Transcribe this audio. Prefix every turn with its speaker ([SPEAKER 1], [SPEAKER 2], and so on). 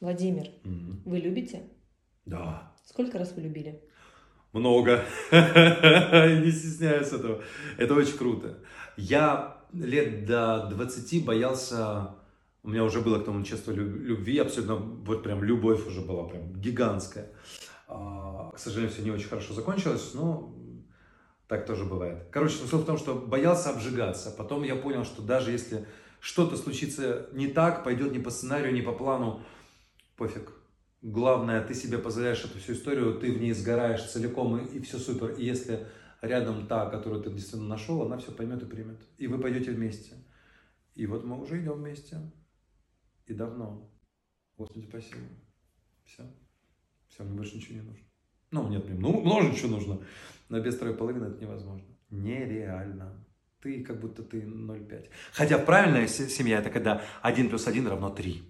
[SPEAKER 1] Владимир,
[SPEAKER 2] Мгм.
[SPEAKER 1] вы любите?
[SPEAKER 2] Да.
[SPEAKER 1] Сколько раз вы любили?
[SPEAKER 2] Много. Не стесняюсь этого. Это очень круто. Я лет до 20 боялся, у меня уже было к тому чувство люб- любви, абсолютно, вот прям любовь уже была прям гигантская. А, К сожалению, все не очень хорошо закончилось, но так тоже бывает. Короче, смысл в том, что боялся обжигаться. Потом я понял, что даже если что-то случится не так, пойдет не по сценарию, не по плану, пофиг. Главное, ты себе позволяешь эту всю историю, ты в ней сгораешь целиком, и, все супер. И если рядом та, которую ты действительно нашел, она все поймет и примет. И вы пойдете вместе. И вот мы уже идем вместе. И давно. Господи, спасибо. Все. Все, мне больше ничего не нужно. Ну, нет, мне много чего нужно. Но без второй половины это невозможно. Нереально. Ты как будто ты 0,5. Хотя правильная се- семья это когда 1 плюс 1 равно 3.